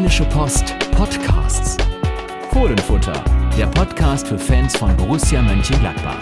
Rheinische Post Podcasts. Fohlenfutter, der Podcast für Fans von Borussia Mönchengladbach.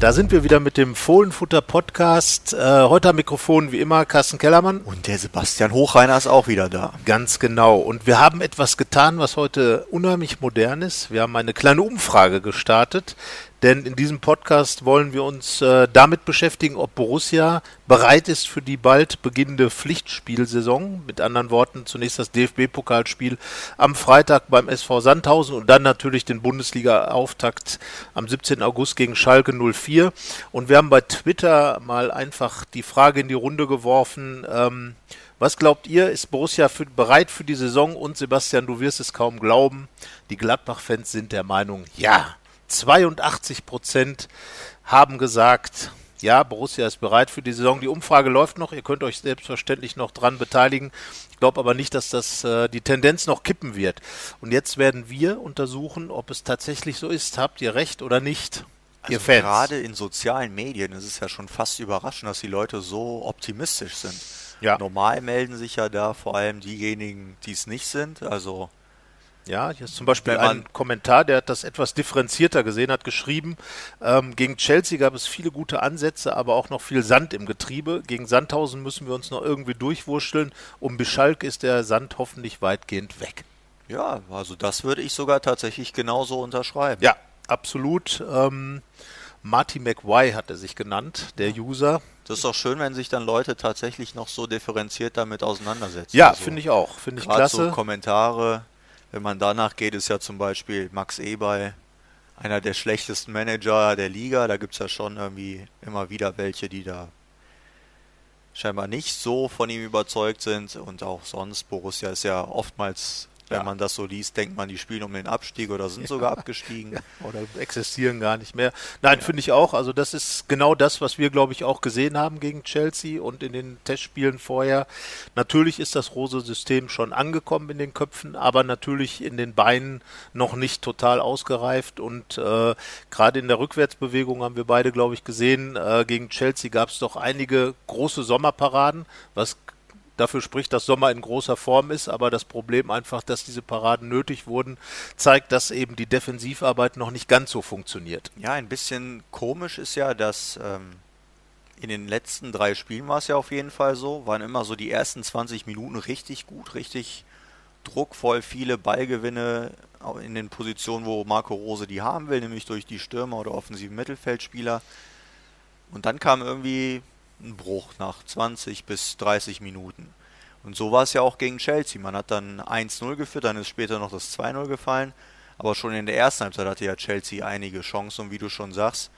Da sind wir wieder mit dem Fohlenfutter Podcast. Äh, heute am Mikrofon wie immer Carsten Kellermann. Und der Sebastian Hochreiner ist auch wieder da. Ganz genau. Und wir haben etwas getan, was heute unheimlich modern ist. Wir haben eine kleine Umfrage gestartet, denn in diesem Podcast wollen wir uns äh, damit beschäftigen, ob Borussia bereit ist für die bald beginnende Pflichtspielsaison. Mit anderen Worten, zunächst das DFB-Pokalspiel am Freitag beim SV Sandhausen und dann natürlich den Bundesliga-Auftakt am 17. August gegen Schalke 04. Und wir haben bei Twitter mal einfach die Frage in die Runde geworfen, ähm, was glaubt ihr, ist Borussia für, bereit für die Saison? Und Sebastian, du wirst es kaum glauben, die Gladbach-Fans sind der Meinung, ja. 82 Prozent haben gesagt, ja, Borussia ist bereit für die Saison. Die Umfrage läuft noch. Ihr könnt euch selbstverständlich noch dran beteiligen. Ich glaube aber nicht, dass das äh, die Tendenz noch kippen wird. Und jetzt werden wir untersuchen, ob es tatsächlich so ist. Habt ihr recht oder nicht? Also. Gerade in sozialen Medien ist es ja schon fast überraschend, dass die Leute so optimistisch sind. Ja. Normal melden sich ja da vor allem diejenigen, die es nicht sind. Also ja, hier ist zum Beispiel ein Kommentar, der hat das etwas differenzierter gesehen, hat geschrieben, ähm, gegen Chelsea gab es viele gute Ansätze, aber auch noch viel Sand im Getriebe. Gegen Sandhausen müssen wir uns noch irgendwie durchwurschteln. Um Bischalk ist der Sand hoffentlich weitgehend weg. Ja, also das würde ich sogar tatsächlich genauso unterschreiben. Ja, absolut. Ähm, Marty McWy hat er sich genannt, der User. Das ist auch schön, wenn sich dann Leute tatsächlich noch so differenziert damit auseinandersetzen. Ja, also, finde ich auch. Finde ich klasse. So Kommentare, wenn man danach geht, ist ja zum Beispiel Max Eberl einer der schlechtesten Manager der Liga. Da gibt es ja schon irgendwie immer wieder welche, die da scheinbar nicht so von ihm überzeugt sind. Und auch sonst, Borussia ist ja oftmals wenn ja. man das so liest, denkt man, die spielen um den Abstieg oder sind ja. sogar abgestiegen. Ja. Oder existieren gar nicht mehr. Nein, finde ich auch. Also das ist genau das, was wir, glaube ich, auch gesehen haben gegen Chelsea und in den Testspielen vorher. Natürlich ist das Rose-System schon angekommen in den Köpfen, aber natürlich in den Beinen noch nicht total ausgereift. Und äh, gerade in der Rückwärtsbewegung haben wir beide, glaube ich, gesehen, äh, gegen Chelsea gab es doch einige große Sommerparaden, was dafür spricht, dass Sommer in großer Form ist, aber das Problem einfach, dass diese Paraden nötig wurden, zeigt, dass eben die Defensivarbeit noch nicht ganz so funktioniert. Ja, ein bisschen komisch ist ja, dass ähm, in den letzten drei Spielen war es ja auf jeden Fall so, waren immer so die ersten 20 Minuten richtig gut, richtig druckvoll, viele Ballgewinne in den Positionen, wo Marco Rose die haben will, nämlich durch die Stürmer oder offensiven Mittelfeldspieler. Und dann kam irgendwie ein Bruch nach 20 bis 30 Minuten. Und so war es ja auch gegen Chelsea. Man hat dann 1-0 geführt, dann ist später noch das 2-0 gefallen. Aber schon in der ersten Halbzeit hatte ja Chelsea einige Chancen. Und wie du schon sagst,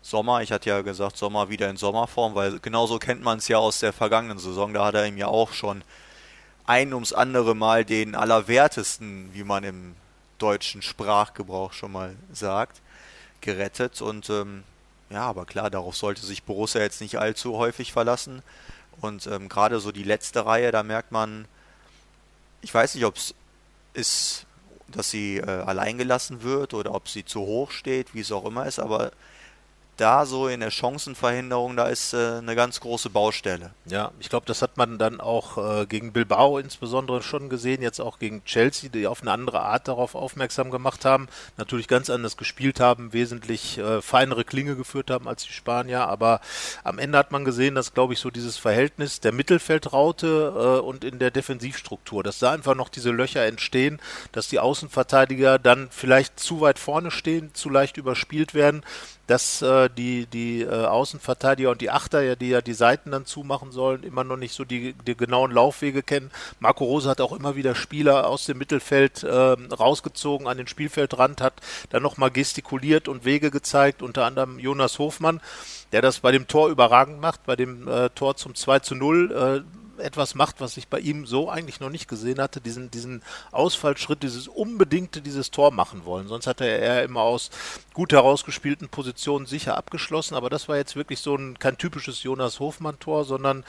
Sommer, ich hatte ja gesagt, Sommer wieder in Sommerform, weil genauso kennt man es ja aus der vergangenen Saison. Da hat er ihm ja auch schon ein ums andere Mal den Allerwertesten, wie man im deutschen Sprachgebrauch schon mal sagt, gerettet. Und ähm, ja, aber klar, darauf sollte sich Borussia jetzt nicht allzu häufig verlassen. Und ähm, gerade so die letzte Reihe, da merkt man, ich weiß nicht, ob es ist, dass sie äh, allein gelassen wird oder ob sie zu hoch steht, wie es auch immer ist, aber da so in der Chancenverhinderung, da ist äh, eine ganz große Baustelle. Ja, ich glaube, das hat man dann auch äh, gegen Bilbao insbesondere schon gesehen, jetzt auch gegen Chelsea, die auf eine andere Art darauf aufmerksam gemacht haben, natürlich ganz anders gespielt haben, wesentlich äh, feinere Klinge geführt haben als die Spanier, aber am Ende hat man gesehen, dass, glaube ich, so dieses Verhältnis der Mittelfeldraute äh, und in der Defensivstruktur, dass da einfach noch diese Löcher entstehen, dass die Außenverteidiger dann vielleicht zu weit vorne stehen, zu leicht überspielt werden dass äh, die, die äh, Außenverteidiger und die Achter, ja, die ja die Seiten dann zumachen sollen, immer noch nicht so die, die genauen Laufwege kennen. Marco Rose hat auch immer wieder Spieler aus dem Mittelfeld äh, rausgezogen an den Spielfeldrand, hat dann nochmal gestikuliert und Wege gezeigt, unter anderem Jonas Hofmann, der das bei dem Tor überragend macht, bei dem äh, Tor zum 2 zu 0. Etwas macht, was ich bei ihm so eigentlich noch nicht gesehen hatte, diesen, diesen Ausfallschritt, dieses unbedingte, dieses Tor machen wollen. Sonst hatte er immer aus gut herausgespielten Positionen sicher abgeschlossen, aber das war jetzt wirklich so ein, kein typisches Jonas Hofmann-Tor, sondern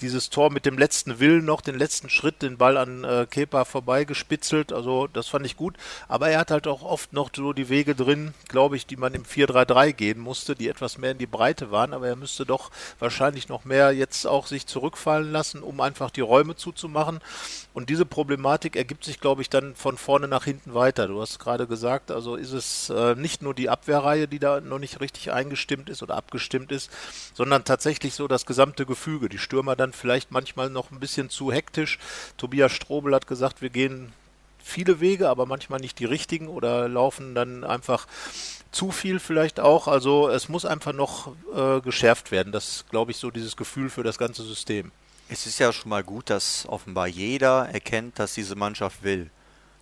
dieses Tor mit dem letzten Willen noch, den letzten Schritt, den Ball an äh, Kepa vorbeigespitzelt. Also das fand ich gut. Aber er hat halt auch oft noch so die Wege drin, glaube ich, die man im 4-3-3 gehen musste, die etwas mehr in die Breite waren. Aber er müsste doch wahrscheinlich noch mehr jetzt auch sich zurückfallen lassen, um einfach die Räume zuzumachen. Und diese Problematik ergibt sich, glaube ich, dann von vorne nach hinten weiter. Du hast gerade gesagt, also ist es äh, nicht nur die Abwehrreihe, die da noch nicht richtig eingestimmt ist oder abgestimmt ist, sondern tatsächlich so das gesamte Gefüge. Die Stürmer dann vielleicht manchmal noch ein bisschen zu hektisch. Tobias Strobel hat gesagt, wir gehen viele Wege, aber manchmal nicht die richtigen oder laufen dann einfach zu viel vielleicht auch. Also es muss einfach noch äh, geschärft werden. Das glaube ich so dieses Gefühl für das ganze System. Es ist ja schon mal gut, dass offenbar jeder erkennt, dass diese Mannschaft will.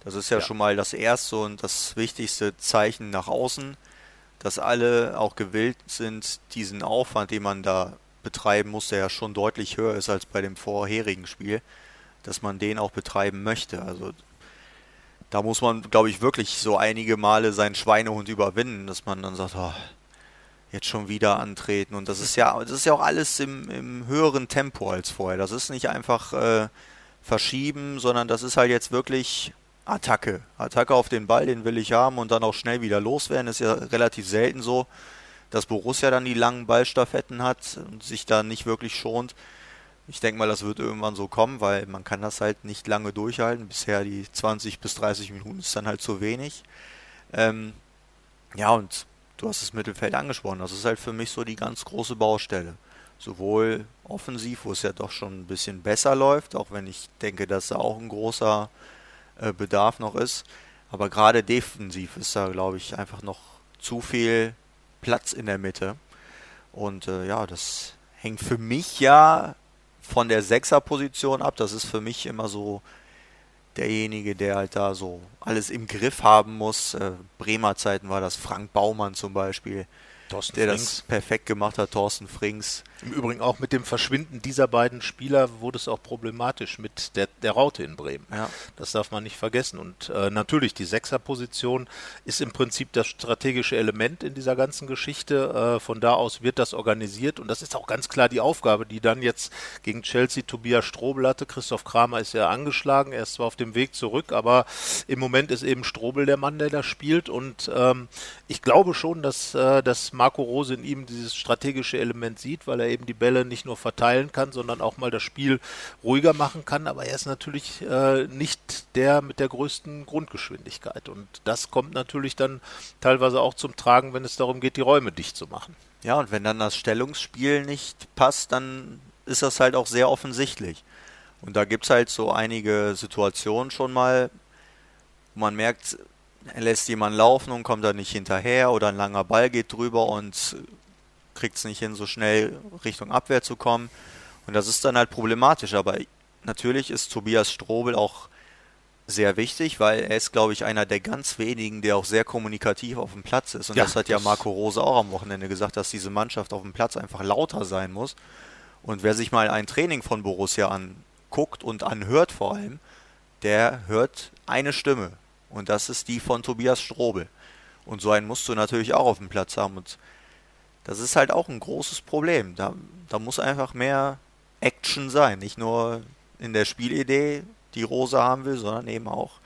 Das ist ja, ja. schon mal das erste und das wichtigste Zeichen nach außen, dass alle auch gewillt sind, diesen Aufwand, den man da betreiben muss, der ja schon deutlich höher ist als bei dem vorherigen Spiel, dass man den auch betreiben möchte. Also da muss man, glaube ich, wirklich so einige Male seinen Schweinehund überwinden, dass man dann sagt, oh, jetzt schon wieder antreten. Und das ist ja, das ist ja auch alles im, im höheren Tempo als vorher. Das ist nicht einfach äh, verschieben, sondern das ist halt jetzt wirklich Attacke. Attacke auf den Ball, den will ich haben und dann auch schnell wieder loswerden. Ist ja relativ selten so dass Borussia dann die langen Ballstaffetten hat und sich da nicht wirklich schont. Ich denke mal, das wird irgendwann so kommen, weil man kann das halt nicht lange durchhalten. Bisher die 20 bis 30 Minuten ist dann halt zu wenig. Ähm, ja, und du hast das Mittelfeld angesprochen. Das ist halt für mich so die ganz große Baustelle. Sowohl offensiv, wo es ja doch schon ein bisschen besser läuft, auch wenn ich denke, dass da auch ein großer äh, Bedarf noch ist. Aber gerade defensiv ist da, glaube ich, einfach noch zu viel Platz in der Mitte. Und äh, ja, das hängt für mich ja von der Sechserposition ab. Das ist für mich immer so derjenige, der halt da so alles im Griff haben muss. Äh, Bremer Zeiten war das Frank Baumann zum Beispiel, Thorsten der Frings. das perfekt gemacht hat, Thorsten Frings. Im Übrigen auch mit dem Verschwinden dieser beiden Spieler wurde es auch problematisch mit der, der Raute in Bremen. Ja. Das darf man nicht vergessen. Und äh, natürlich, die Sechserposition ist im Prinzip das strategische Element in dieser ganzen Geschichte. Äh, von da aus wird das organisiert und das ist auch ganz klar die Aufgabe, die dann jetzt gegen Chelsea Tobias Strobel hatte. Christoph Kramer ist ja angeschlagen, er ist zwar auf dem Weg zurück, aber im Moment ist eben Strobel der Mann, der da spielt. Und ähm, ich glaube schon, dass, äh, dass Marco Rose in ihm dieses strategische Element sieht, weil er eben die Bälle nicht nur verteilen kann, sondern auch mal das Spiel ruhiger machen kann. Aber er ist natürlich äh, nicht der mit der größten Grundgeschwindigkeit. Und das kommt natürlich dann teilweise auch zum Tragen, wenn es darum geht, die Räume dicht zu machen. Ja, und wenn dann das Stellungsspiel nicht passt, dann ist das halt auch sehr offensichtlich. Und da gibt es halt so einige Situationen schon mal, wo man merkt, er lässt jemanden laufen und kommt da nicht hinterher oder ein langer Ball geht drüber und kriegt es nicht hin, so schnell Richtung Abwehr zu kommen. Und das ist dann halt problematisch. Aber natürlich ist Tobias Strobel auch sehr wichtig, weil er ist, glaube ich, einer der ganz wenigen, der auch sehr kommunikativ auf dem Platz ist. Und ja, das hat ja Marco Rose auch am Wochenende gesagt, dass diese Mannschaft auf dem Platz einfach lauter sein muss. Und wer sich mal ein Training von Borussia anguckt und anhört vor allem, der hört eine Stimme. Und das ist die von Tobias Strobel. Und so einen musst du natürlich auch auf dem Platz haben. Und das ist halt auch ein großes Problem. Da, da muss einfach mehr Action sein. Nicht nur in der Spielidee, die Rosa haben will, sondern eben auch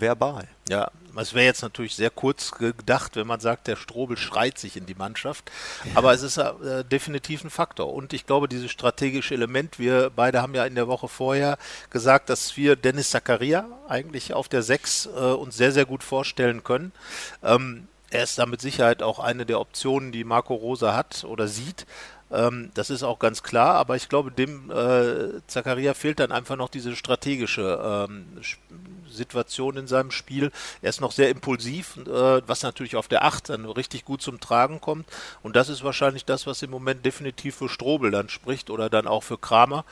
verbal. Ja, es wäre jetzt natürlich sehr kurz gedacht, wenn man sagt, der Strobel schreit sich in die Mannschaft. Aber es ist äh, definitiv ein Faktor. Und ich glaube, dieses strategische Element, wir beide haben ja in der Woche vorher gesagt, dass wir Dennis Zakaria eigentlich auf der 6 äh, uns sehr, sehr gut vorstellen können. Ähm, er ist da mit Sicherheit auch eine der Optionen, die Marco Rosa hat oder sieht. Ähm, das ist auch ganz klar, aber ich glaube, dem äh, Zakaria fehlt dann einfach noch diese strategische ähm, Situation in seinem Spiel. Er ist noch sehr impulsiv, äh, was natürlich auf der 8 dann richtig gut zum Tragen kommt. Und das ist wahrscheinlich das, was im Moment definitiv für Strobel dann spricht oder dann auch für Kramer.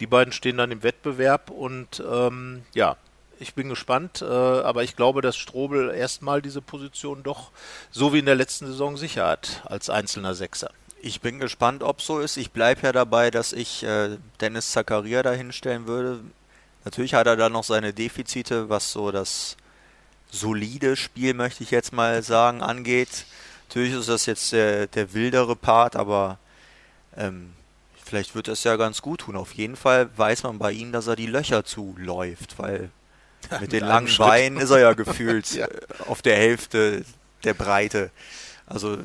Die beiden stehen dann im Wettbewerb und ähm, ja, ich bin gespannt, äh, aber ich glaube, dass Strobel erstmal diese Position doch so wie in der letzten Saison sicher hat als einzelner Sechser. Ich bin gespannt, ob so ist. Ich bleibe ja dabei, dass ich äh, Dennis Zakaria da hinstellen würde. Natürlich hat er da noch seine Defizite, was so das solide Spiel, möchte ich jetzt mal sagen, angeht. Natürlich ist das jetzt der, der wildere Part, aber ähm, Vielleicht wird es ja ganz gut tun. Auf jeden Fall weiß man bei ihm, dass er die Löcher zuläuft, weil mit, mit den langen Beinen ist er ja gefühlt ja. Äh, auf der Hälfte der Breite. Also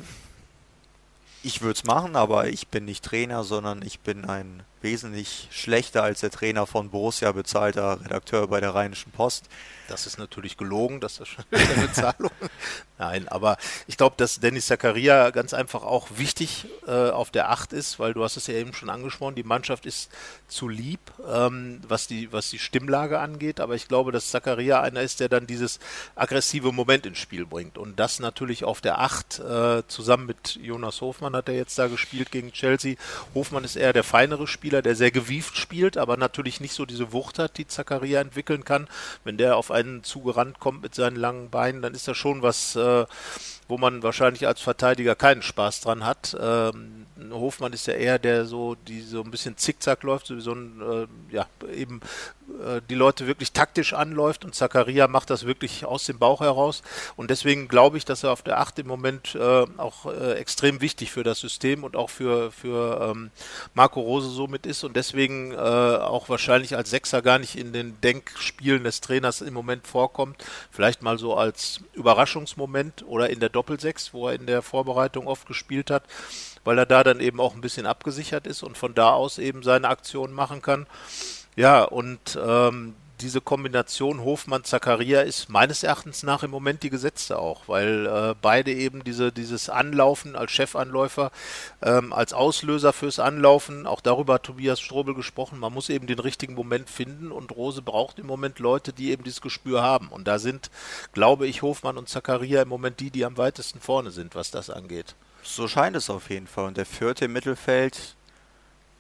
ich würde es machen, aber ich bin nicht Trainer, sondern ich bin ein wesentlich schlechter als der Trainer von Borussia bezahlter Redakteur bei der Rheinischen Post. Das ist natürlich gelogen, das ist schon eine Bezahlung. Nein, aber ich glaube, dass Dennis Zakaria ganz einfach auch wichtig äh, auf der Acht ist, weil du hast es ja eben schon angesprochen, die Mannschaft ist zu lieb, ähm, was, die, was die Stimmlage angeht, aber ich glaube, dass Zakaria einer ist, der dann dieses aggressive Moment ins Spiel bringt und das natürlich auf der Acht äh, zusammen mit Jonas Hofmann hat er jetzt da gespielt gegen Chelsea. Hofmann ist eher der feinere Spieler, der sehr gewieft spielt, aber natürlich nicht so diese Wucht hat, die Zakaria entwickeln kann. Wenn der auf einen zugerannt kommt mit seinen langen Beinen, dann ist das schon was, äh, wo man wahrscheinlich als Verteidiger keinen Spaß dran hat. Ähm, Hofmann ist ja eher der so, die so ein bisschen zickzack läuft, so wie so ein, äh, ja, eben äh, die Leute wirklich taktisch anläuft und Zakaria macht das wirklich aus dem Bauch heraus. Und deswegen glaube ich, dass er auf der 8 im Moment äh, auch äh, extrem wichtig für das System und auch für, für ähm, Marco Rose somit ist und deswegen äh, auch wahrscheinlich als Sechser gar nicht in den Denkspielen des Trainers im Moment vorkommt. Vielleicht mal so als Überraschungsmoment oder in der Doppelsechs, wo er in der Vorbereitung oft gespielt hat weil er da dann eben auch ein bisschen abgesichert ist und von da aus eben seine Aktionen machen kann. Ja, und ähm, diese Kombination Hofmann-Zakaria ist meines Erachtens nach im Moment die gesetzte auch, weil äh, beide eben diese, dieses Anlaufen als Chefanläufer, ähm, als Auslöser fürs Anlaufen, auch darüber hat Tobias Strobel gesprochen, man muss eben den richtigen Moment finden und Rose braucht im Moment Leute, die eben dieses Gespür haben. Und da sind, glaube ich, Hofmann und Zakaria im Moment die, die am weitesten vorne sind, was das angeht. So scheint es auf jeden Fall. Und der vierte im Mittelfeld,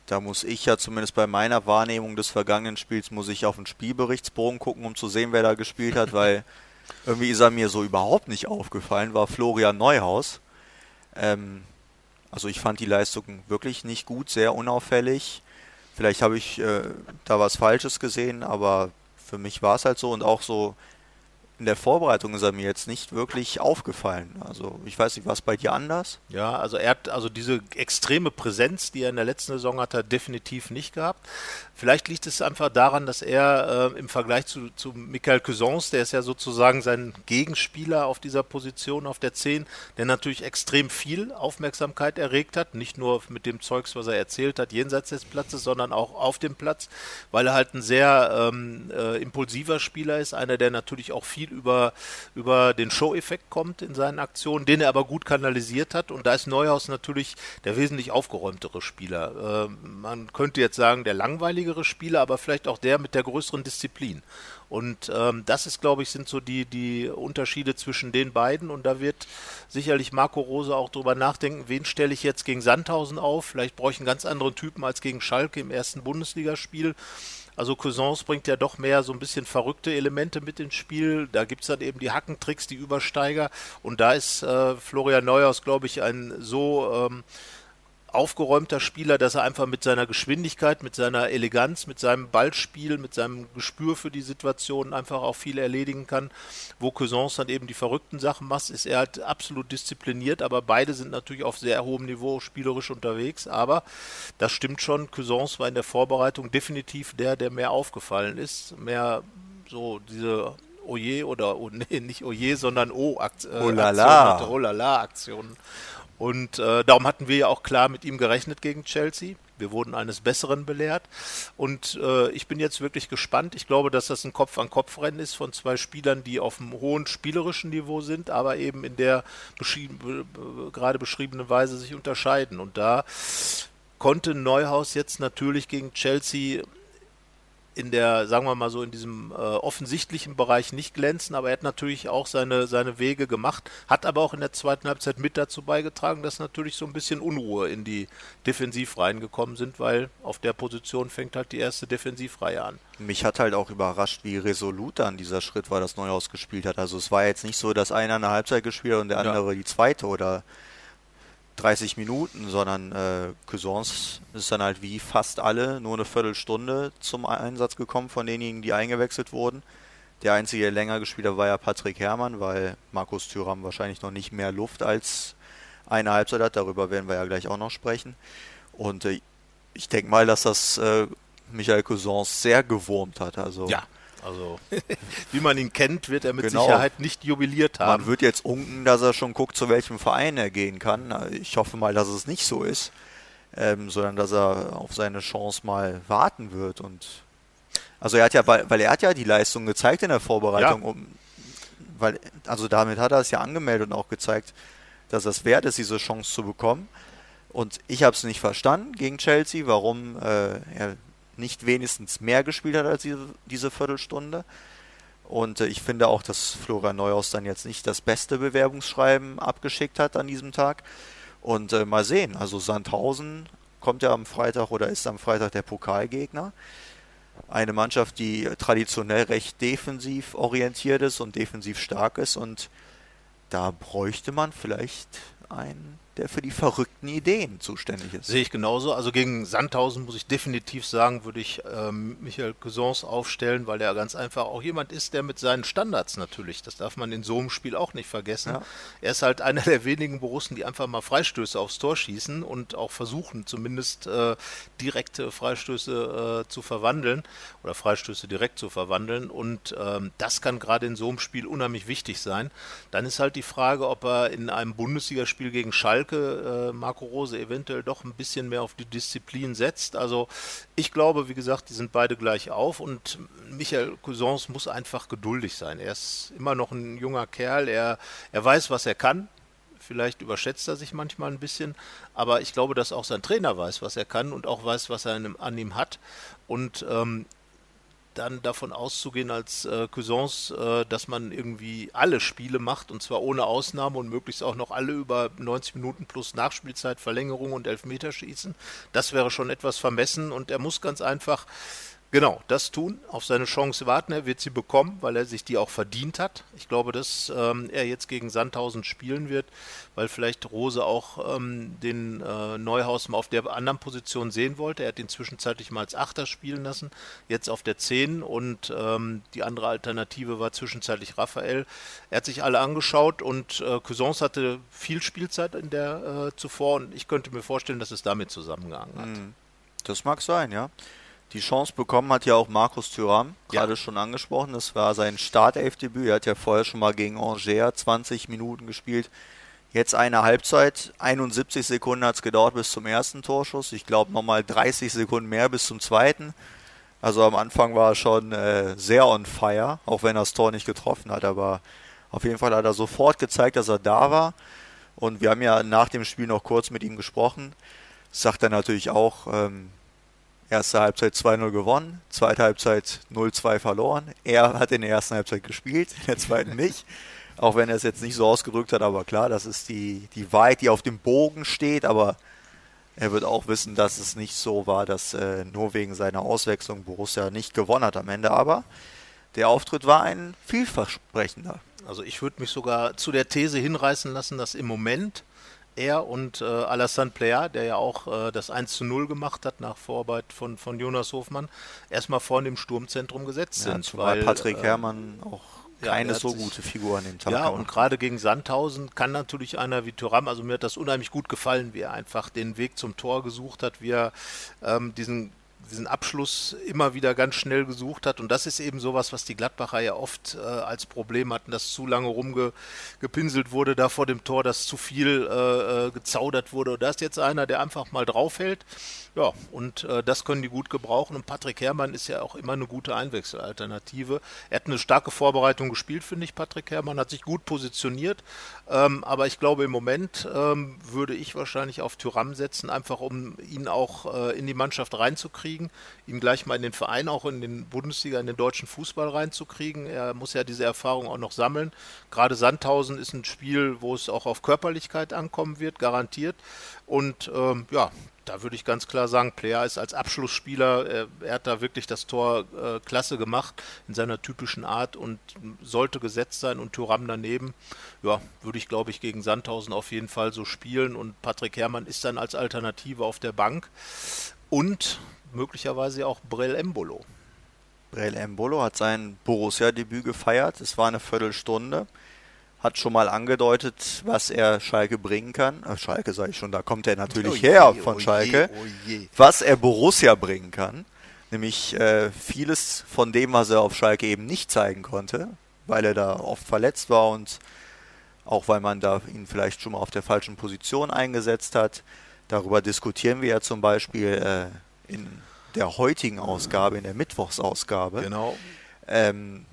da muss ich ja zumindest bei meiner Wahrnehmung des vergangenen Spiels, muss ich auf den Spielberichtsbogen gucken, um zu sehen, wer da gespielt hat, weil irgendwie ist er mir so überhaupt nicht aufgefallen, war Florian Neuhaus. Ähm, also ich fand die Leistung wirklich nicht gut, sehr unauffällig. Vielleicht habe ich äh, da was Falsches gesehen, aber für mich war es halt so und auch so in der Vorbereitung ist er mir jetzt nicht wirklich aufgefallen. Also ich weiß nicht, was bei dir anders? Ja, also er hat also diese extreme Präsenz, die er in der letzten Saison hat, er definitiv nicht gehabt. Vielleicht liegt es einfach daran, dass er äh, im Vergleich zu, zu Michael Cousins, der ist ja sozusagen sein Gegenspieler auf dieser Position auf der 10, der natürlich extrem viel Aufmerksamkeit erregt hat, nicht nur mit dem Zeugs, was er erzählt hat, jenseits des Platzes, sondern auch auf dem Platz, weil er halt ein sehr ähm, äh, impulsiver Spieler ist, einer, der natürlich auch viel über, über den Show-Effekt kommt in seinen Aktionen, den er aber gut kanalisiert hat und da ist Neuhaus natürlich der wesentlich aufgeräumtere Spieler. Äh, man könnte jetzt sagen, der langweilige ruhigere Spieler, aber vielleicht auch der mit der größeren Disziplin. Und ähm, das ist, glaube ich, sind so die, die Unterschiede zwischen den beiden. Und da wird sicherlich Marco Rose auch drüber nachdenken, wen stelle ich jetzt gegen Sandhausen auf? Vielleicht brauche ich einen ganz anderen Typen als gegen Schalke im ersten Bundesligaspiel. Also Cousins bringt ja doch mehr so ein bisschen verrückte Elemente mit ins Spiel. Da gibt es dann eben die Hackentricks, die Übersteiger. Und da ist äh, Florian Neuhaus, glaube ich, ein so ähm, aufgeräumter Spieler, dass er einfach mit seiner Geschwindigkeit, mit seiner Eleganz, mit seinem Ballspiel, mit seinem Gespür für die Situation einfach auch viel erledigen kann. Wo Cousins dann eben die verrückten Sachen macht, ist er halt absolut diszipliniert, aber beide sind natürlich auf sehr hohem Niveau spielerisch unterwegs. Aber das stimmt schon, Cousins war in der Vorbereitung definitiv der, der mehr aufgefallen ist, mehr so diese Oje oder oh, nee, nicht Oje, sondern O-Aktionen, oh, äh, oh Aktionen. Und äh, darum hatten wir ja auch klar mit ihm gerechnet gegen Chelsea. Wir wurden eines Besseren belehrt. Und äh, ich bin jetzt wirklich gespannt. Ich glaube, dass das ein Kopf-an-Kopf-Rennen ist von zwei Spielern, die auf einem hohen spielerischen Niveau sind, aber eben in der beschrieb gerade beschriebenen Weise sich unterscheiden. Und da konnte Neuhaus jetzt natürlich gegen Chelsea in der, sagen wir mal so, in diesem äh, offensichtlichen Bereich nicht glänzen, aber er hat natürlich auch seine, seine Wege gemacht, hat aber auch in der zweiten Halbzeit mit dazu beigetragen, dass natürlich so ein bisschen Unruhe in die Defensivreihen gekommen sind, weil auf der Position fängt halt die erste Defensivreihe an. Mich hat halt auch überrascht, wie resolut dann dieser Schritt war, das Neuhaus gespielt hat. Also es war jetzt nicht so, dass einer eine Halbzeit gespielt hat und der andere ja. die zweite oder 30 Minuten, sondern äh, Cousins ist dann halt wie fast alle nur eine Viertelstunde zum Einsatz gekommen von denjenigen, die eingewechselt wurden. Der einzige, der länger gespielt hat, war ja Patrick Herrmann, weil Markus Thüram wahrscheinlich noch nicht mehr Luft als eine Halbzeit hat. Darüber werden wir ja gleich auch noch sprechen. Und äh, ich denke mal, dass das äh, Michael Cousins sehr gewurmt hat. Also ja, also wie man ihn kennt, wird er mit genau. Sicherheit nicht jubiliert haben. Man wird jetzt unken, dass er schon guckt, zu welchem Verein er gehen kann. Ich hoffe mal, dass es nicht so ist, ähm, sondern dass er auf seine Chance mal warten wird und also er hat ja, weil, weil er hat ja die Leistung gezeigt in der Vorbereitung, ja. um, weil, also damit hat er es ja angemeldet und auch gezeigt, dass es wert ist, diese Chance zu bekommen. Und ich habe es nicht verstanden gegen Chelsea, warum äh, er nicht wenigstens mehr gespielt hat als diese, diese Viertelstunde. Und äh, ich finde auch, dass Florian Neuhaus dann jetzt nicht das beste Bewerbungsschreiben abgeschickt hat an diesem Tag. Und äh, mal sehen, also Sandhausen kommt ja am Freitag oder ist am Freitag der Pokalgegner. Eine Mannschaft, die traditionell recht defensiv orientiert ist und defensiv stark ist. Und da bräuchte man vielleicht einen der für die verrückten Ideen zuständig ist. Sehe ich genauso. Also gegen Sandhausen muss ich definitiv sagen, würde ich ähm, Michael Cousins aufstellen, weil er ganz einfach auch jemand ist, der mit seinen Standards natürlich, das darf man in so einem Spiel auch nicht vergessen. Ja. Er ist halt einer der wenigen Borussen, die einfach mal Freistöße aufs Tor schießen und auch versuchen, zumindest äh, direkte Freistöße äh, zu verwandeln oder Freistöße direkt zu verwandeln. Und ähm, das kann gerade in so einem Spiel unheimlich wichtig sein. Dann ist halt die Frage, ob er in einem Bundesligaspiel gegen Schalke Schalke äh, Marco Rose eventuell doch ein bisschen mehr auf die Disziplin setzt. Also ich glaube, wie gesagt, die sind beide gleich auf und Michael Cousins muss einfach geduldig sein. Er ist immer noch ein junger Kerl, er, er weiß, was er kann. Vielleicht überschätzt er sich manchmal ein bisschen, aber ich glaube, dass auch sein Trainer weiß, was er kann und auch weiß, was er an ihm hat. Und ähm, dann davon auszugehen als äh, Cousins, äh, dass man irgendwie alle Spiele macht und zwar ohne Ausnahme und möglichst auch noch alle über 90 Minuten plus Nachspielzeit, Verlängerung und Elfmeterschießen. Das wäre schon etwas vermessen und er muss ganz einfach Genau, das tun, auf seine Chance warten. Er wird sie bekommen, weil er sich die auch verdient hat. Ich glaube, dass ähm, er jetzt gegen Sandhausen spielen wird, weil vielleicht Rose auch ähm, den äh, Neuhaus mal auf der anderen Position sehen wollte. Er hat ihn zwischenzeitlich mal als Achter spielen lassen, jetzt auf der 10 und ähm, die andere Alternative war zwischenzeitlich Raphael. Er hat sich alle angeschaut und äh, Cousins hatte viel Spielzeit in der äh, zuvor und ich könnte mir vorstellen, dass es damit zusammengehangen hat. Hm. Das mag sein, ja. Die Chance bekommen hat ja auch Markus Thuram, gerade ja. schon angesprochen. Das war sein Startelfdebüt. Er hat ja vorher schon mal gegen Angers 20 Minuten gespielt. Jetzt eine Halbzeit. 71 Sekunden hat es gedauert bis zum ersten Torschuss. Ich glaube nochmal 30 Sekunden mehr bis zum zweiten. Also am Anfang war er schon äh, sehr on fire, auch wenn er das Tor nicht getroffen hat. Aber auf jeden Fall hat er sofort gezeigt, dass er da war. Und wir haben ja nach dem Spiel noch kurz mit ihm gesprochen. sagt er natürlich auch, ähm, Erste Halbzeit 2-0 gewonnen, zweite Halbzeit 0-2 verloren. Er hat in der ersten Halbzeit gespielt, in der zweiten nicht. Auch wenn er es jetzt nicht so ausgerückt hat, aber klar, das ist die, die Wahrheit, die auf dem Bogen steht, aber er wird auch wissen, dass es nicht so war, dass äh, nur wegen seiner Auswechslung Borussia nicht gewonnen hat am Ende. Aber der Auftritt war ein vielversprechender. Also ich würde mich sogar zu der These hinreißen lassen, dass im Moment er und äh, Alassane Plea, der ja auch äh, das 1 zu 0 gemacht hat nach Vorarbeit von, von Jonas Hofmann, erstmal vorne im Sturmzentrum gesetzt ja, sind. Weil Patrick äh, Herrmann auch keine ja, so sich, gute Figur an dem Tag Ja, und gerade gegen Sandhausen kann natürlich einer wie Thuram, also mir hat das unheimlich gut gefallen, wie er einfach den Weg zum Tor gesucht hat, wie er ähm, diesen diesen Abschluss immer wieder ganz schnell gesucht hat. Und das ist eben sowas, was die Gladbacher ja oft äh, als Problem hatten, dass zu lange rumgepinselt wurde da vor dem Tor, dass zu viel äh, äh gezaudert wurde. Und da ist jetzt einer, der einfach mal draufhält ja, und äh, das können die gut gebrauchen. Und Patrick Herrmann ist ja auch immer eine gute Einwechselalternative. Er hat eine starke Vorbereitung gespielt, finde ich. Patrick Herrmann hat sich gut positioniert. Ähm, aber ich glaube, im Moment ähm, würde ich wahrscheinlich auf Tyram setzen, einfach um ihn auch äh, in die Mannschaft reinzukriegen, ihn gleich mal in den Verein, auch in den Bundesliga, in den deutschen Fußball reinzukriegen. Er muss ja diese Erfahrung auch noch sammeln. Gerade Sandhausen ist ein Spiel, wo es auch auf Körperlichkeit ankommen wird, garantiert. Und ähm, ja, da würde ich ganz klar sagen, Player ist als Abschlussspieler, er, er hat da wirklich das Tor äh, klasse gemacht in seiner typischen Art und sollte gesetzt sein und Thuram daneben. Ja, würde ich glaube ich gegen Sandhausen auf jeden Fall so spielen und Patrick Herrmann ist dann als Alternative auf der Bank und möglicherweise auch Brel Embolo. Brel Embolo hat sein Borussia-Debüt gefeiert. Es war eine Viertelstunde. Hat schon mal angedeutet, was er Schalke bringen kann. Ach, Schalke sage ich schon, da kommt er natürlich Oh je, her oh von je, Schalke. oh je. Was er Borussia bringen kann. Nämlich äh, vieles von dem, was er auf Schalke eben nicht zeigen konnte, weil er da oft verletzt war und auch weil man da ihn vielleicht schon mal auf der falschen Position eingesetzt hat. Darüber diskutieren wir ja zum Beispiel äh, in der heutigen Ausgabe, in der Mittwochsausgabe. Genau. Ähm,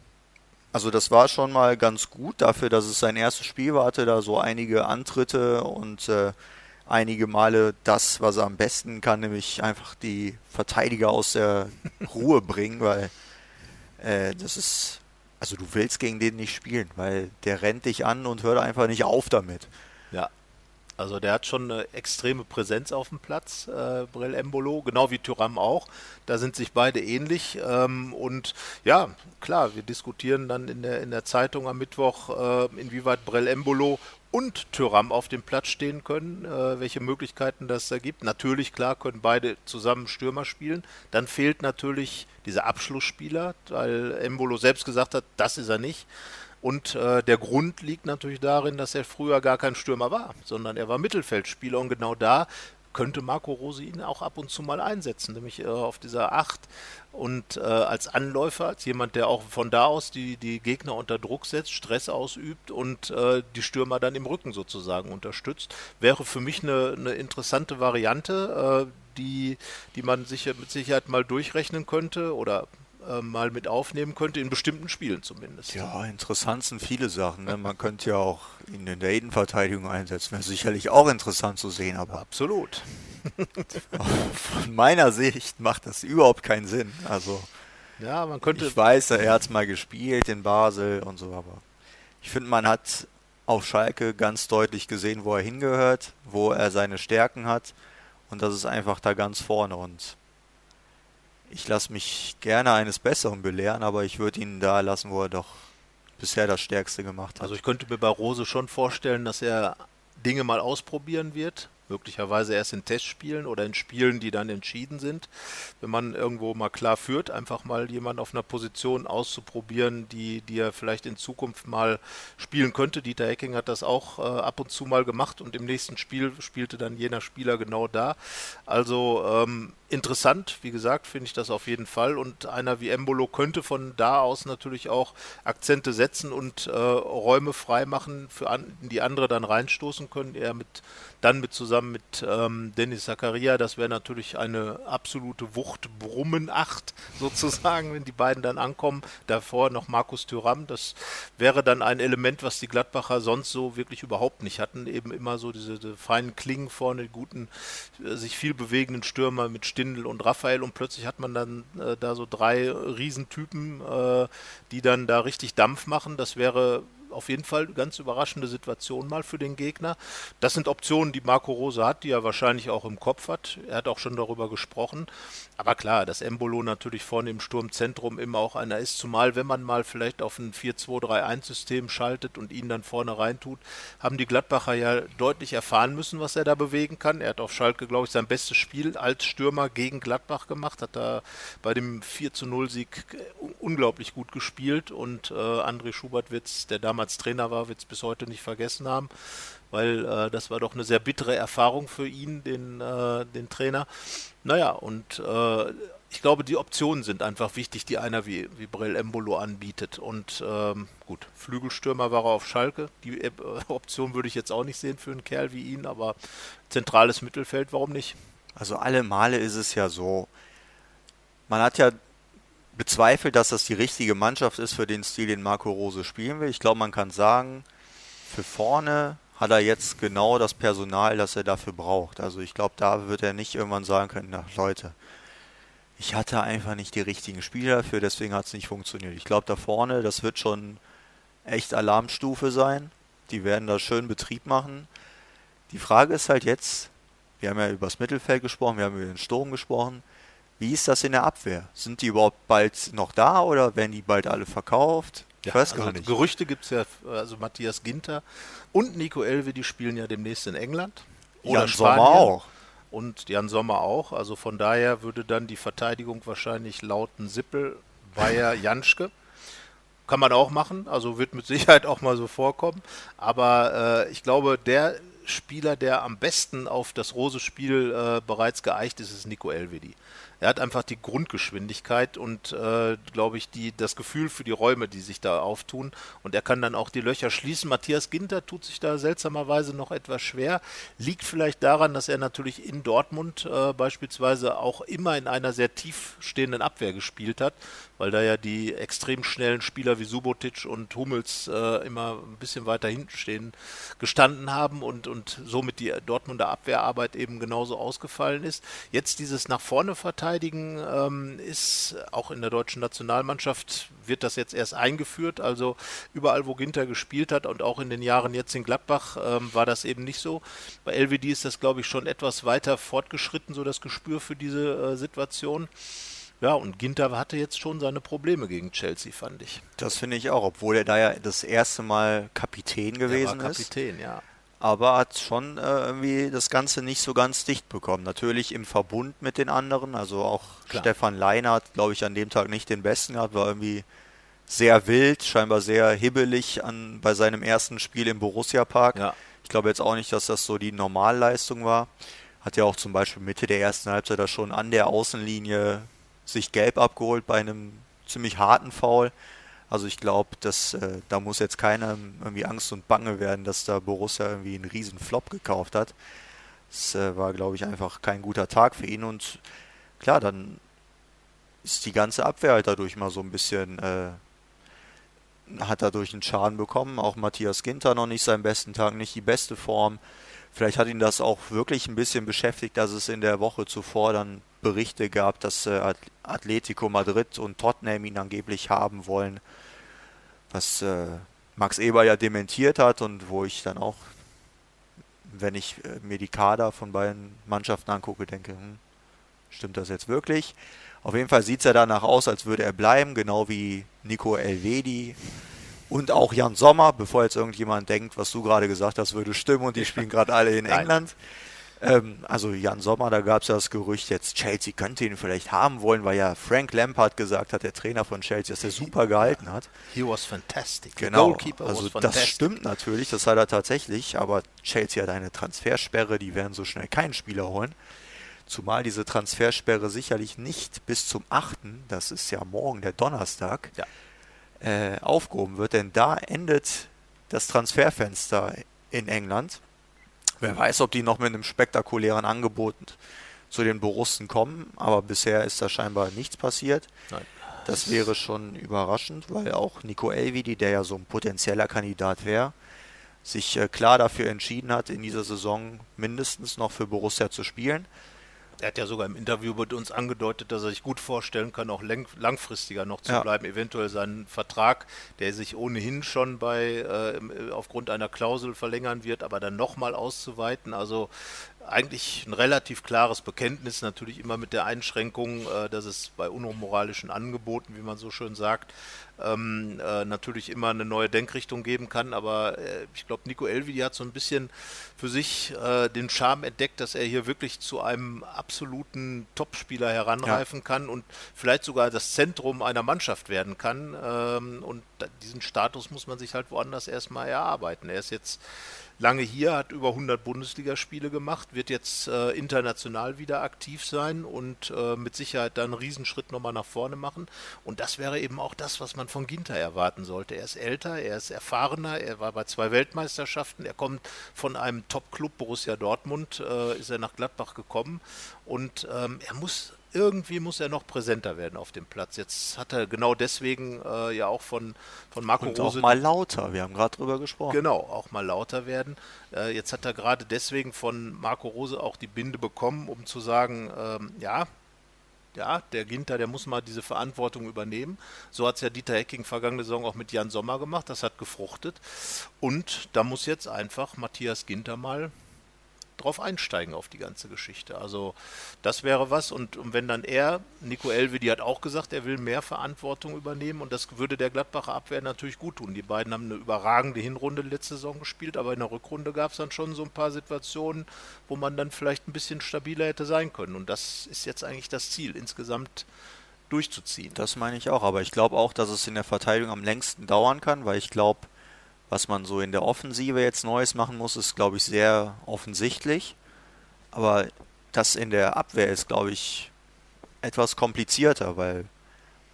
also das war schon mal ganz gut dafür, dass es sein erstes Spiel war, hatte da so einige Antritte und äh, einige Male das, was er am besten kann, nämlich einfach die Verteidiger aus der Ruhe bringen, weil äh, das ist, also du willst gegen den nicht spielen, weil der rennt dich an und hört einfach nicht auf damit. Ja. Also der hat schon eine extreme Präsenz auf dem Platz, äh, Brel Embolo, genau wie Thuram auch. Da sind sich beide ähnlich. Ähm, und ja, klar, wir diskutieren dann in der, in der Zeitung am Mittwoch, äh, inwieweit Brel Embolo und Thuram auf dem Platz stehen können, äh, welche Möglichkeiten das da gibt. Natürlich, klar, können beide zusammen Stürmer spielen. Dann fehlt natürlich dieser Abschlussspieler, weil Embolo selbst gesagt hat, das ist er nicht. Und äh, der Grund liegt natürlich darin, dass er früher gar kein Stürmer war, sondern er war Mittelfeldspieler. Und genau da könnte Marco Rose ihn auch ab und zu mal einsetzen, nämlich äh, auf dieser Acht. Und äh, als Anläufer, als jemand, der auch von da aus die, die Gegner unter Druck setzt, Stress ausübt und äh, die Stürmer dann im Rücken sozusagen unterstützt, wäre für mich eine, eine interessante Variante, äh, die, die man sich mit Sicherheit mal durchrechnen könnte oder äh, mal mit aufnehmen könnte, in bestimmten Spielen zumindest. Ja, interessant sind viele Sachen. Ne? Man könnte ja auch ihn in der Innenverteidigung einsetzen. Wäre sicherlich auch interessant zu sehen, aber Absolut. von meiner Sicht macht das überhaupt keinen Sinn. Also Ja, man könnte. ich weiß, er hat es mal gespielt in Basel und so, aber ich finde, man hat auf Schalke ganz deutlich gesehen, wo er hingehört, wo er seine Stärken hat und das ist einfach da ganz vorne und ich lasse mich gerne eines Besseren belehren, aber ich würde ihn da lassen, wo er doch bisher das Stärkste gemacht hat. Also ich könnte mir bei Rose schon vorstellen, dass er Dinge mal ausprobieren wird. Möglicherweise erst in Testspielen oder in Spielen, die dann entschieden sind. Wenn man irgendwo mal klar führt, einfach mal jemanden auf einer Position auszuprobieren, die, die er vielleicht in Zukunft mal spielen könnte. Dieter Hecking hat das auch äh, ab und zu mal gemacht und im nächsten Spiel spielte dann jener Spieler genau da. Also ähm, interessant, wie gesagt, finde ich das auf jeden Fall. Und einer wie Embolo könnte von da aus natürlich auch Akzente setzen und äh, Räume freimachen, für an, die andere dann reinstoßen können. Er mit dann mit zusammen mit ähm, Dennis Zakaria, das wäre natürlich eine absolute Wucht-Brummen-Acht sozusagen, wenn die beiden dann ankommen. Davor noch Markus Thüram, das wäre dann ein Element, was die Gladbacher sonst so wirklich überhaupt nicht hatten. Eben immer so diese, diese feinen Klingen vorne, die guten, äh, sich viel bewegenden Stürmer mit Stindl und Raphael und plötzlich hat man dann äh, da so drei Riesentypen, äh, die dann da richtig Dampf machen. Das wäre auf jeden Fall eine ganz überraschende Situation mal für den Gegner. Das sind Optionen, die Marco Rose hat, die er wahrscheinlich auch im Kopf hat. Er hat auch schon darüber gesprochen. Aber klar, dass Embolo natürlich vorne im Sturmzentrum immer auch einer ist, zumal wenn man mal vielleicht auf ein 4-2-3-1-System schaltet und ihn dann vorne reintut, haben die Gladbacher ja deutlich erfahren müssen, was er da bewegen kann. Er hat auf Schalke, glaube ich, sein bestes Spiel als Stürmer gegen Gladbach gemacht, hat da bei dem 4-0-Sieg unglaublich gut gespielt und äh, André Schubert der damals Trainer war, wird es bis heute nicht vergessen haben weil äh, das war doch eine sehr bittere Erfahrung für ihn, den, äh, den Trainer. Naja, und äh, ich glaube, die Optionen sind einfach wichtig, die einer wie, wie Brell Embolo anbietet. Und ähm, gut, Flügelstürmer war er auf Schalke. Die äh, Option würde ich jetzt auch nicht sehen für einen Kerl wie ihn, aber zentrales Mittelfeld, warum nicht? Also alle Male ist es ja so, man hat ja bezweifelt, dass das die richtige Mannschaft ist für den Stil, den Marco Rose spielen will. Ich glaube, man kann sagen, für vorne hat er jetzt genau das Personal, das er dafür braucht. Also ich glaube, da wird er nicht irgendwann sagen können, na Leute, ich hatte einfach nicht die richtigen Spieler dafür, deswegen hat es nicht funktioniert. Ich glaube, da vorne, das wird schon echt Alarmstufe sein. Die werden da schön Betrieb machen. Die Frage ist halt jetzt, wir haben ja über das Mittelfeld gesprochen, wir haben über den Sturm gesprochen. Wie ist das in der Abwehr? Sind die überhaupt bald noch da oder werden die bald alle verkauft? Ich Ja, weiß also gar nicht. Gerüchte gibt es ja, also Matthias Ginter und Nico Elve, die spielen ja demnächst in England. Oder Jan Spanien. Sommer auch. Und Jan Sommer auch. Also von daher würde dann die Verteidigung wahrscheinlich lauten Sippel, Bayer, Janschke. kann man auch machen, also wird mit Sicherheit auch mal so vorkommen. Aber äh, ich glaube, der Spieler, der am besten auf das Rose-Spiel äh, bereits geeicht ist, ist Nico Elvedi. Er hat einfach die Grundgeschwindigkeit und, äh, glaube ich, die, das Gefühl für die Räume, die sich da auftun. Und er kann dann auch die Löcher schließen. Matthias Ginter tut sich da seltsamerweise noch etwas schwer. Liegt vielleicht daran, dass er natürlich in Dortmund äh, beispielsweise auch immer in einer sehr tief stehenden Abwehr gespielt hat weil da ja die extrem schnellen Spieler wie Subotic und Hummels äh, immer ein bisschen weiter hinten stehen, gestanden haben und, und somit die Dortmunder Abwehrarbeit eben genauso ausgefallen ist. Jetzt dieses nach vorne verteidigen ähm, ist auch in der deutschen Nationalmannschaft wird das jetzt erst eingeführt. Also überall, wo Ginter gespielt hat und auch in den Jahren jetzt in Gladbach ähm, war das eben nicht so. Bei LWD ist das, glaube ich, schon etwas weiter fortgeschritten, so das Gespür für diese äh, Situation. Ja, und Ginter hatte jetzt schon seine Probleme gegen Chelsea, fand ich. Das finde ich auch, obwohl er da ja das erste Mal Kapitän gewesen war Kapitän, ist. ja. Aber hat schon äh, irgendwie das Ganze nicht so ganz dicht bekommen. Natürlich im Verbund mit den anderen. Also auch Klar. Stefan Leiner hat, glaube ich, an dem Tag nicht den besten gehabt, war irgendwie sehr wild, scheinbar sehr hibbelig an, bei seinem ersten Spiel im Borussia Park. Ja. Ich glaube jetzt auch nicht, dass das so die Normalleistung war. Hat ja auch zum Beispiel Mitte der ersten Halbzeit da schon an der Außenlinie sich gelb abgeholt bei einem ziemlich harten Foul. Also ich glaube, dass äh, da muss jetzt keiner irgendwie Angst und Bange werden, dass da Borussia irgendwie einen riesen Flop gekauft hat. Es äh, war, glaube ich, einfach kein guter Tag für ihn und klar, dann ist die ganze Abwehr halt dadurch mal so ein bisschen äh, hat dadurch einen Schaden bekommen. Auch Matthias Ginter noch nicht seinen besten Tag, nicht die beste Form. Vielleicht hat ihn das auch wirklich ein bisschen beschäftigt, dass es in der Woche zuvor dann Berichte gab, dass äh, Atletico Madrid und Tottenham ihn angeblich haben wollen, was äh, Max Eber ja dementiert hat und wo ich dann auch, wenn ich äh, mir die Kader von beiden Mannschaften angucke, denke, hm, stimmt das jetzt wirklich? Auf jeden Fall sieht es ja danach aus, als würde er bleiben, genau wie Nico Elvedi und auch Jan Sommer, bevor jetzt irgendjemand denkt, was du gerade gesagt hast, würde stimmen und die spielen gerade alle in England. Ähm, also Jan Sommer, da gab es ja das Gerücht, jetzt Chelsea könnte ihn vielleicht haben wollen, weil ja Frank Lampard gesagt hat, der Trainer von Chelsea, dass er super gehalten hat. He was fantastic. Genau, also das stimmt natürlich, das hat er tatsächlich, aber Chelsea hat eine Transfersperre, die werden so schnell keinen Spieler holen. Zumal diese Transfersperre sicherlich nicht bis zum 8., das ist ja morgen der Donnerstag, ja äh, aufgehoben wird, denn da endet das Transferfenster in England. Wer weiß, ob die noch mit einem spektakulären Angebot zu den Borussen kommen, aber bisher ist da scheinbar nichts passiert. Nein. Das wäre schon überraschend, weil auch Nico Elvidi, der ja so ein potenzieller Kandidat wäre, sich äh, klar dafür entschieden hat, in dieser Saison mindestens noch für Borussia zu spielen. Er hat ja sogar im Interview mit uns angedeutet, dass er sich gut vorstellen kann, auch langfristiger noch zu ja. bleiben, eventuell seinen Vertrag, der sich ohnehin schon bei äh, aufgrund einer Klausel verlängern wird, aber dann nochmal auszuweiten. Also eigentlich ein relativ klares Bekenntnis, natürlich immer mit der Einschränkung, äh, dass es bei unmoralischen Angeboten, wie man so schön sagt, ähm, äh, natürlich immer eine neue Denkrichtung geben kann. Aber äh, ich glaube, Nico Elvidi hat so ein bisschen für sich äh, den Charme entdeckt, dass er hier wirklich zu einem absoluten Topspieler heranreifen ja. kann und vielleicht sogar das Zentrum einer Mannschaft werden kann. Ähm, und diesen Status muss man sich halt woanders erstmal erarbeiten. Er ist jetzt lange hier, hat über 100 Bundesligaspiele gemacht, wird jetzt äh, international wieder aktiv sein und äh, mit Sicherheit dann einen Riesenschritt nochmal nach vorne machen. Und das wäre eben auch das, was man von Ginter erwarten sollte. Er ist älter, er ist erfahrener, er war bei zwei Weltmeisterschaften, er kommt von einem Top-Club Borussia Dortmund, äh, ist er nach Gladbach gekommen und ähm, er muss irgendwie muss er noch präsenter werden auf dem Platz. Jetzt hat er genau deswegen äh, ja auch von, von Marco Und Rose. auch mal lauter, wir haben gerade drüber gesprochen. Genau, auch mal lauter werden. Äh, jetzt hat er gerade deswegen von Marco Rose auch die Binde bekommen, um zu sagen, ähm, ja, ja, der Ginter, der muss mal diese Verantwortung übernehmen. So hat es ja Dieter Hecking vergangene Saison auch mit Jan Sommer gemacht. Das hat gefruchtet. Und da muss jetzt einfach Matthias Ginter mal drauf einsteigen auf die ganze Geschichte. Also das wäre was. Und, und wenn dann er, Nico Elvedi hat auch gesagt, er will mehr Verantwortung übernehmen und das würde der Gladbacher Abwehr natürlich gut tun. Die beiden haben eine überragende Hinrunde letzte Saison gespielt, aber in der Rückrunde gab es dann schon so ein paar Situationen, wo man dann vielleicht ein bisschen stabiler hätte sein können. Und das ist jetzt eigentlich das Ziel, insgesamt durchzuziehen. Das meine ich auch, aber ich glaube auch, dass es in der Verteidigung am längsten dauern kann, weil ich glaube, was man so in der Offensive jetzt Neues machen muss, ist, glaube ich, sehr offensichtlich. Aber das in der Abwehr ist, glaube ich, etwas komplizierter, weil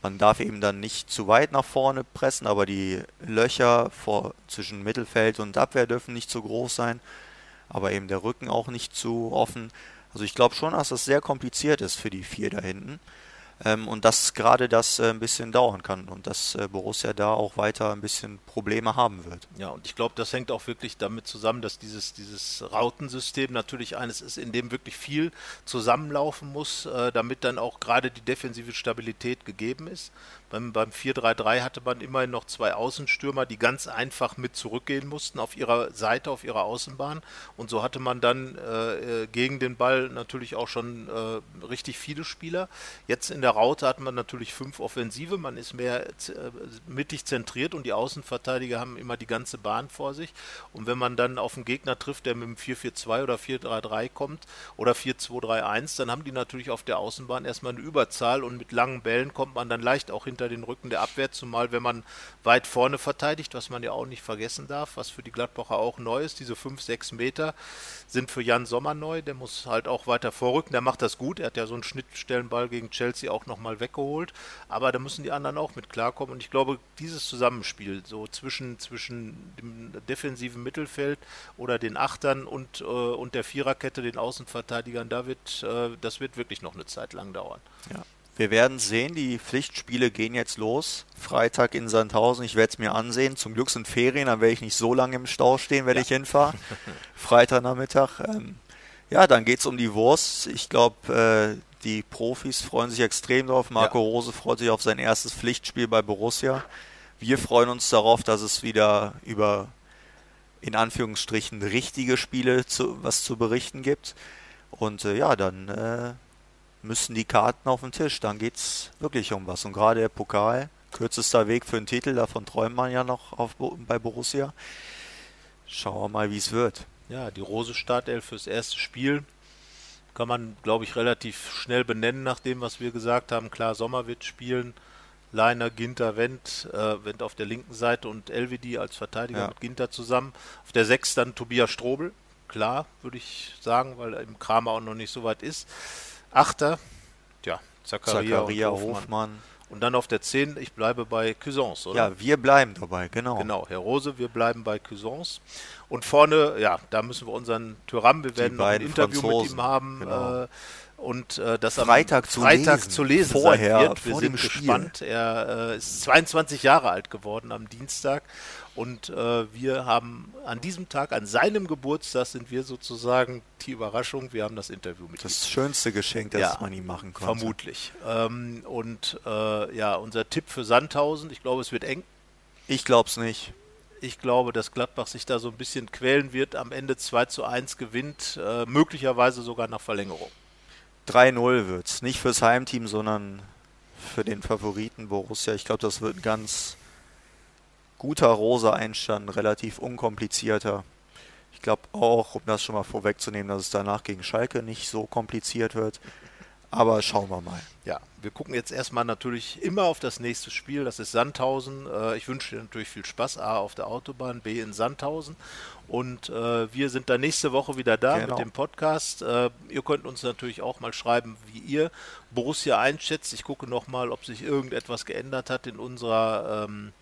man darf eben dann nicht zu weit nach vorne pressen, aber die Löcher vor, zwischen Mittelfeld und Abwehr dürfen nicht zu groß sein, aber eben der Rücken auch nicht zu offen. Also ich glaube schon, dass das sehr kompliziert ist für die vier da hinten. Ähm, und dass gerade das äh, ein bisschen dauern kann und dass äh, Borussia da auch weiter ein bisschen Probleme haben wird. Ja, und ich glaube, das hängt auch wirklich damit zusammen, dass dieses, dieses Rautensystem natürlich eines ist, in dem wirklich viel zusammenlaufen muss, äh, damit dann auch gerade die defensive Stabilität gegeben ist. Beim, beim 4-3-3 hatte man immerhin noch zwei Außenstürmer, die ganz einfach mit zurückgehen mussten auf ihrer Seite, auf ihrer Außenbahn. Und so hatte man dann äh, äh gegen den Ball natürlich auch schon äh, richtig viele Spieler. Jetzt in der Raute hat man natürlich fünf Offensive, man ist mehr äh, mittig zentriert und die Außenverteidiger haben immer die ganze Bahn vor sich. Und wenn man dann auf einen Gegner trifft, der mit dem 4-4-2 oder 4-3-3 kommt oder 4-2-3-1, dann haben die natürlich auf der Außenbahn erstmal eine Überzahl und mit langen Bällen kommt man dann leicht auch hinter hinter den Rücken der Abwehr, zumal wenn man weit vorne verteidigt, was man ja auch nicht vergessen darf, was für die Gladbacher auch neu ist. Diese 5, 6 Meter sind für Jan Sommer neu, der muss halt auch weiter vorrücken, der macht das gut, er hat ja so einen Schnittstellenball gegen Chelsea auch nochmal weggeholt, aber da müssen die anderen auch mit klarkommen und ich glaube, dieses Zusammenspiel so zwischen, zwischen dem defensiven Mittelfeld oder den Achtern und, äh, und der Viererkette, den Außenverteidigern, da wird, äh, das wird wirklich noch eine Zeit lang dauern. Ja. Wir werden sehen, die Pflichtspiele gehen jetzt los. Freitag in Sandhausen, ich werde es mir ansehen. Zum Glück sind Ferien, dann werde ich nicht so lange im Stau stehen, wenn ja. ich hinfahre. Freitagnachmittag. Ähm, ja, dann geht es um die Wurst. Ich glaube, äh, die Profis freuen sich extrem drauf. Marco ja. Rose freut sich auf sein erstes Pflichtspiel bei Borussia. Wir freuen uns darauf, dass es wieder über in Anführungsstrichen richtige Spiele zu, was zu berichten gibt. Und äh, ja, dann äh, müssen die Karten auf den Tisch. Dann geht es wirklich um was. Und gerade der Pokal, kürzester Weg für einen Titel, davon träumt man ja noch auf, bei Borussia. Schauen wir mal, wie es wird. Ja, die Rose Startelf fürs erste Spiel kann man, glaube ich, relativ schnell benennen, nach dem, was wir gesagt haben. Klar, Sommer wird spielen. Leiner, Ginter, Wendt, äh, Wendt auf der linken Seite und Elvedi als Verteidiger ja. mit Ginter zusammen. Auf der 6 dann Tobias Strobel. Klar, würde ich sagen, weil im Kramer auch noch nicht so weit ist. Achter, ja, Zakaria, Zakaria und Hofmann. Hofmann. Und dann auf der 10, ich bleibe bei Cousins, oder? Ja, wir bleiben dabei, genau. Genau, Herr Rose, wir bleiben bei Cousins. Und vorne, ja, da müssen wir unseren Tyram, wir werden noch ein Interview Franzosen. mit ihm haben. Genau. Äh, und äh, das Freitag, am zu, Freitag lesen. zu lesen Vorher, sein wird. Wir sind gespannt. Er äh, ist 22 Jahre alt geworden am Dienstag und äh, wir haben an diesem Tag, an seinem Geburtstag, sind wir sozusagen die Überraschung. Wir haben das Interview mit das ihm. Das schönste Geschenk, das ja, man ihm machen konnte. Vermutlich. Ähm, und äh, ja, unser Tipp für Sandhausen, ich glaube, es wird eng. Ich glaube es nicht. Ich glaube, dass Gladbach sich da so ein bisschen quälen wird. Am Ende 2 zu 1 gewinnt, äh, möglicherweise sogar nach Verlängerung. 3-0 wird es. Nicht fürs Heimteam, sondern für den Favoriten Borussia. Ich glaube, das wird ein ganz guter rosa Einstand, relativ unkomplizierter. Ich glaube auch, um das schon mal vorwegzunehmen, dass es danach gegen Schalke nicht so kompliziert wird. Aber schauen wir mal. Ja, wir gucken jetzt erstmal natürlich immer auf das nächste Spiel. Das ist Sandhausen. Äh, ich wünsche dir natürlich viel Spaß. A auf der Autobahn, B in Sandhausen. Und äh, wir sind dann nächste Woche wieder da genau. mit dem Podcast. Äh, ihr könnt uns natürlich auch mal schreiben, wie ihr Borussia einschätzt. Ich gucke nochmal, ob sich irgendetwas geändert hat in unserer ähm,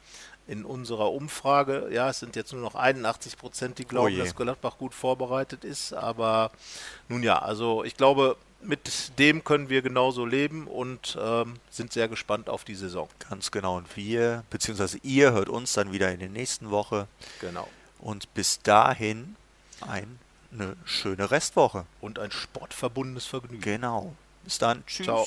in unserer Umfrage. Ja, es sind jetzt nur noch 81 Prozent, die glauben, oh dass Gladbach gut vorbereitet ist. Aber nun ja, also ich glaube, mit dem können wir genauso leben und ähm, sind sehr gespannt auf die Saison. Ganz genau. Und wir, beziehungsweise ihr, hört uns dann wieder in der nächsten Woche. Genau. Und bis dahin ein, eine schöne Restwoche. Und ein sportverbundenes Vergnügen. Genau. Bis dann. Tschüss. Ciao.